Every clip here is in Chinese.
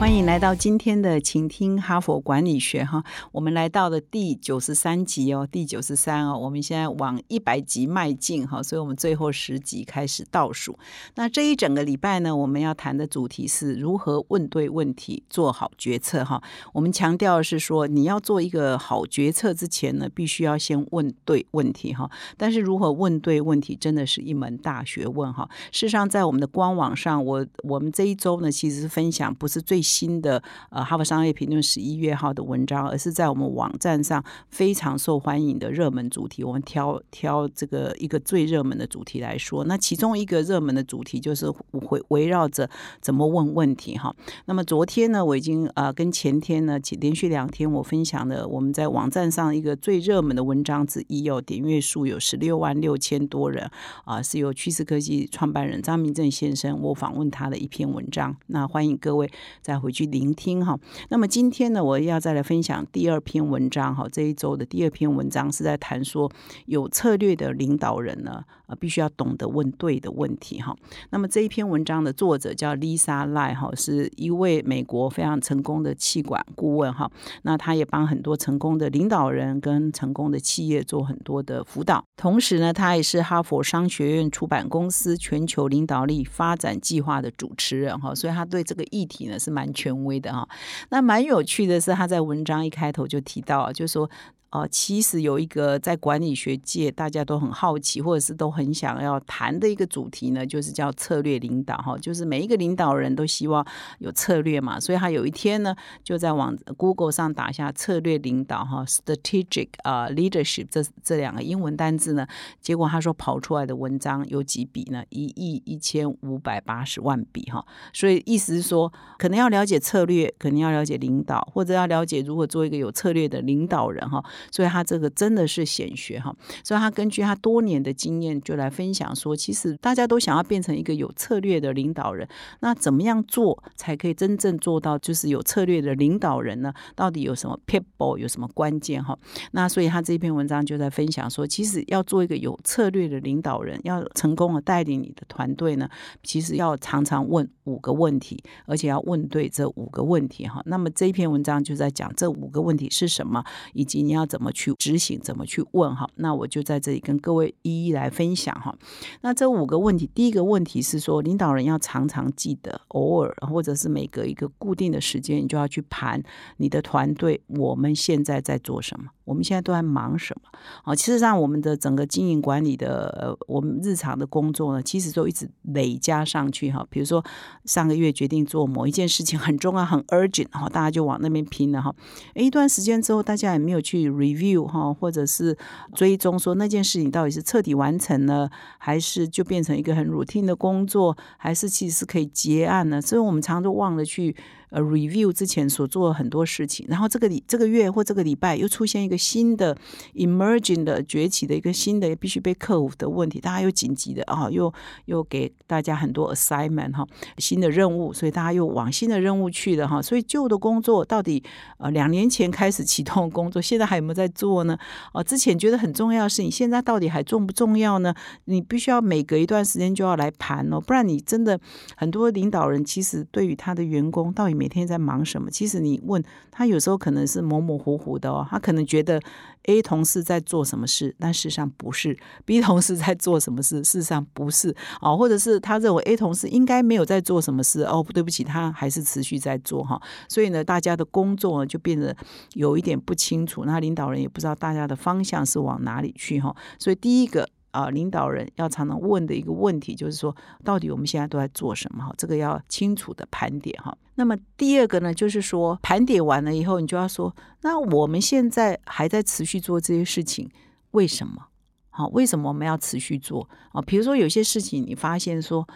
欢迎来到今天的请听哈佛管理学哈，我们来到了第九十三集哦，第九十三哦，我们现在往一百集迈进哈，所以我们最后十集开始倒数。那这一整个礼拜呢，我们要谈的主题是如何问对问题，做好决策哈。我们强调是说，你要做一个好决策之前呢，必须要先问对问题哈。但是如何问对问题，真的是一门大学问哈。事实上，在我们的官网上，我我们这一周呢，其实分享不是最。新的呃《哈佛商业评论》十一月号的文章，而是在我们网站上非常受欢迎的热门主题。我们挑挑这个一个最热门的主题来说，那其中一个热门的主题就是围围绕着怎么问问题哈。那么昨天呢，我已经呃跟前天呢，连续两天我分享了我们在网站上一个最热门的文章之一哦，点阅数有十六万六千多人啊，是由趋势科技创办人张明正先生我访问他的一篇文章。那欢迎各位在。回去聆听哈。那么今天呢，我要再来分享第二篇文章哈。这一周的第二篇文章是在谈说，有策略的领导人呢，呃，必须要懂得问对的问题哈。那么这一篇文章的作者叫 Lisa Lai 哈，是一位美国非常成功的气管顾问哈。那他也帮很多成功的领导人跟成功的企业做很多的辅导。同时呢，他也是哈佛商学院出版公司全球领导力发展计划的主持人哈。所以他对这个议题呢是蛮。权威的哈，那蛮有趣的是，他在文章一开头就提到，就说。哦，其实有一个在管理学界大家都很好奇，或者是都很想要谈的一个主题呢，就是叫策略领导哈。就是每一个领导人都希望有策略嘛，所以他有一天呢，就在网 Google 上打下策略领导哈，strategic 啊 leadership 这这两个英文单字呢，结果他说跑出来的文章有几笔呢？一亿一千五百八十万笔哈。所以意思是说，可能要了解策略，肯定要了解领导，或者要了解如何做一个有策略的领导人哈。所以他这个真的是显学哈，所以他根据他多年的经验就来分享说，其实大家都想要变成一个有策略的领导人，那怎么样做才可以真正做到就是有策略的领导人呢？到底有什么 people 有什么关键哈？那所以他这篇文章就在分享说，其实要做一个有策略的领导人，要成功的带领你的团队呢，其实要常常问五个问题，而且要问对这五个问题哈。那么这一篇文章就在讲这五个问题是什么，以及你要。怎么去执行？怎么去问？哈，那我就在这里跟各位一一来分享哈。那这五个问题，第一个问题是说，领导人要常常记得，偶尔或者是每隔一个固定的时间，你就要去盘你的团队，我们现在在做什么。我们现在都在忙什么？啊，其实上我们的整个经营管理的，呃，我们日常的工作呢，其实都一直累加上去哈。比如说上个月决定做某一件事情很重要、很 urgent 哈，大家就往那边拼了哈。一段时间之后，大家也没有去 review 哈，或者是追踪说那件事情到底是彻底完成了，还是就变成一个很 routine 的工作，还是其实是可以结案呢？所以我们常常都忘了去。呃，review 之前所做的很多事情，然后这个礼这个月或这个礼拜又出现一个新的 emerging 的崛起的一个新的必须被克服的问题，大家又紧急的啊，又又给大家很多 assignment 哈，新的任务，所以大家又往新的任务去了哈，所以旧的工作到底呃两年前开始启动工作，现在还有没有在做呢？哦，之前觉得很重要的事情，现在到底还重不重要呢？你必须要每隔一段时间就要来盘哦，不然你真的很多领导人其实对于他的员工到底没每天在忙什么？其实你问他，有时候可能是模模糊糊的哦。他可能觉得 A 同事在做什么事，但事实上不是；B 同事在做什么事，事实上不是啊。或者是他认为 A 同事应该没有在做什么事哦，对不起，他还是持续在做哈。所以呢，大家的工作呢就变得有一点不清楚。那领导人也不知道大家的方向是往哪里去哈。所以第一个。啊，领导人要常常问的一个问题就是说，到底我们现在都在做什么？哈，这个要清楚的盘点哈。那么第二个呢，就是说盘点完了以后，你就要说，那我们现在还在持续做这些事情，为什么？好，为什么我们要持续做？啊，比如说有些事情，你发现说。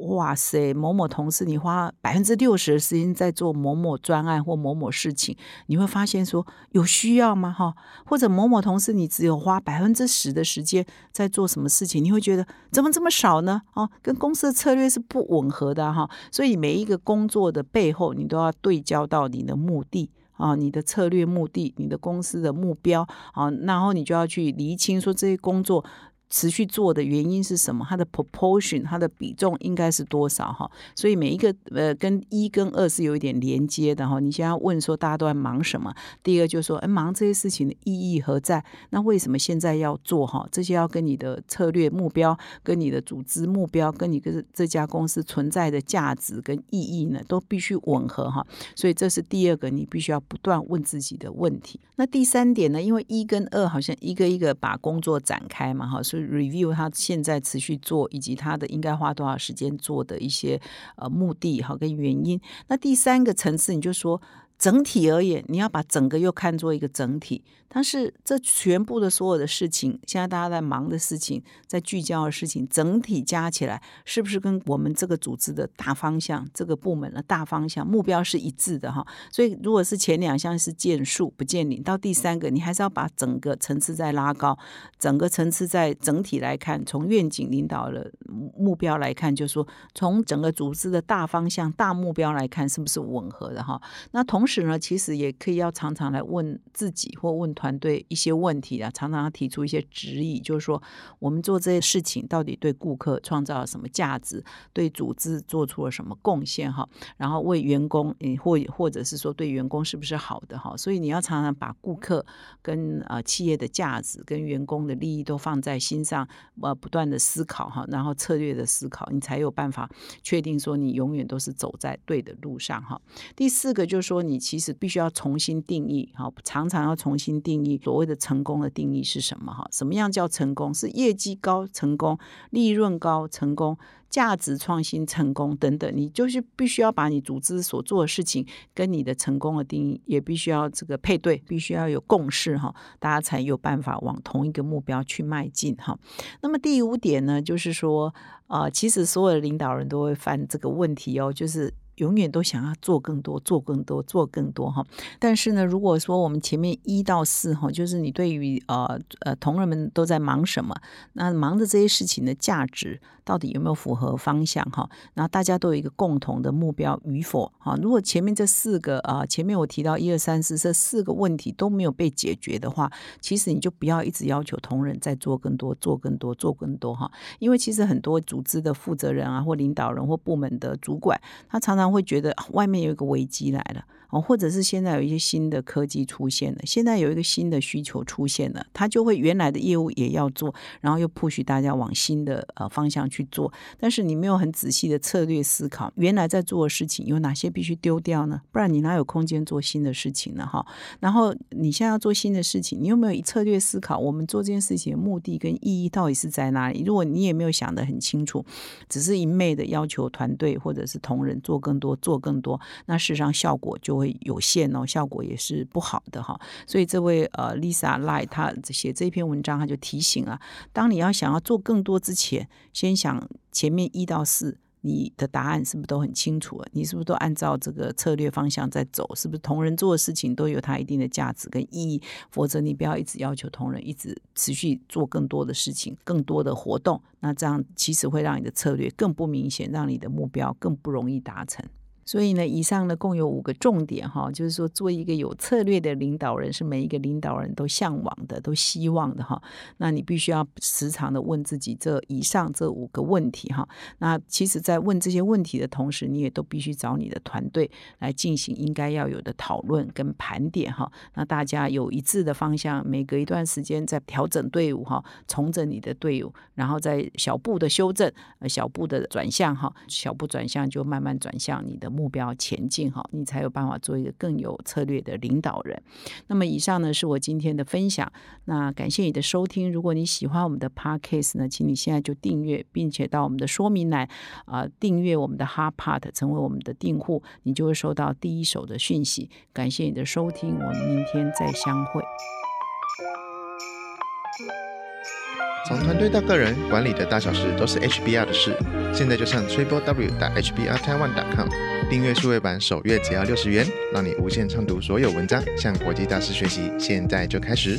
哇塞，某某同事你花百分之六十的时间在做某某专案或某某事情，你会发现说有需要吗？哈，或者某某同事你只有花百分之十的时间在做什么事情，你会觉得怎么这么少呢？哦，跟公司的策略是不吻合的哈。所以每一个工作的背后，你都要对焦到你的目的啊，你的策略目的，你的公司的目标啊，然后你就要去厘清说这些工作。持续做的原因是什么？它的 proportion，它的比重应该是多少？哈，所以每一个呃，跟一跟二是有一点连接的哈。你现在问说大家都在忙什么？第一个就是说，哎，忙这些事情的意义何在？那为什么现在要做？哈，这些要跟你的策略目标、跟你的组织目标、跟你跟这家公司存在的价值跟意义呢，都必须吻合哈。所以这是第二个你必须要不断问自己的问题。那第三点呢？因为一跟二好像一个一个把工作展开嘛，哈，所以。Review 他现在持续做，以及他的应该花多少时间做的一些呃目的哈跟原因。那第三个层次，你就说。整体而言，你要把整个又看作一个整体。但是这全部的所有的事情，现在大家在忙的事情，在聚焦的事情，整体加起来，是不是跟我们这个组织的大方向、这个部门的大方向目标是一致的哈？所以，如果是前两项是见树不见林，到第三个，你还是要把整个层次再拉高，整个层次在整体来看，从愿景领导的目标来看，就是说从整个组织的大方向、大目标来看，是不是吻合的哈？那同时。时呢，其实也可以要常常来问自己或问团队一些问题啊，常常要提出一些质疑，就是说我们做这些事情到底对顾客创造了什么价值，对组织做出了什么贡献哈，然后为员工，嗯，或或者是说对员工是不是好的哈，所以你要常常把顾客跟呃企业的价值跟员工的利益都放在心上，呃，不断的思考哈，然后策略的思考，你才有办法确定说你永远都是走在对的路上哈。第四个就是说你。你其实必须要重新定义，哈，常常要重新定义所谓的成功的定义是什么，哈，什么样叫成功？是业绩高成功，利润高成功，价值创新成功等等。你就是必须要把你组织所做的事情跟你的成功的定义也必须要这个配对，必须要有共识，哈，大家才有办法往同一个目标去迈进，哈。那么第五点呢，就是说，啊，其实所有的领导人都会犯这个问题哦，就是。永远都想要做更多，做更多，做更多哈。但是呢，如果说我们前面一到四哈，就是你对于呃呃同仁们都在忙什么，那忙的这些事情的价值。到底有没有符合方向哈？然后大家都有一个共同的目标与否哈？如果前面这四个啊，前面我提到一二三四这四个问题都没有被解决的话，其实你就不要一直要求同仁再做更多、做更多、做更多哈。因为其实很多组织的负责人啊，或领导人或部门的主管，他常常会觉得外面有一个危机来了。哦，或者是现在有一些新的科技出现了，现在有一个新的需求出现了，他就会原来的业务也要做，然后又 push 大家往新的呃方向去做。但是你没有很仔细的策略思考，原来在做的事情有哪些必须丢掉呢？不然你哪有空间做新的事情呢？哈。然后你现在要做新的事情，你有没有策略思考？我们做这件事情的目的跟意义到底是在哪里？如果你也没有想得很清楚，只是一昧的要求团队或者是同仁做更多、做更多，那事实上效果就。会有限哦，效果也是不好的哈。所以这位呃 Lisa Lai 他写这篇文章，他就提醒啊，当你要想要做更多之前，先想前面一到四，你的答案是不是都很清楚？你是不是都按照这个策略方向在走？是不是同仁做的事情都有它一定的价值跟意义？否则你不要一直要求同仁一直持续做更多的事情、更多的活动，那这样其实会让你的策略更不明显，让你的目标更不容易达成。所以呢，以上呢共有五个重点哈，就是说做一个有策略的领导人是每一个领导人都向往的、都希望的哈。那你必须要时常的问自己这以上这五个问题哈。那其实，在问这些问题的同时，你也都必须找你的团队来进行应该要有的讨论跟盘点哈。那大家有一致的方向，每隔一段时间再调整队伍哈，重整你的队伍，然后再小步的修正、小步的转向哈，小步转向就慢慢转向你的。目标前进哈，你才有办法做一个更有策略的领导人。那么以上呢是我今天的分享，那感谢你的收听。如果你喜欢我们的 podcast 呢，请你现在就订阅，并且到我们的说明栏啊订阅我们的 Hard Part，成为我们的订户，你就会收到第一手的讯息。感谢你的收听，我们明天再相会。从团队到个人，管理的大小事都是 HBR 的事。现在就上 triple w 打 HBR Taiwan com 订阅数位版，首月只要六十元，让你无限畅读所有文章，向国际大师学习。现在就开始。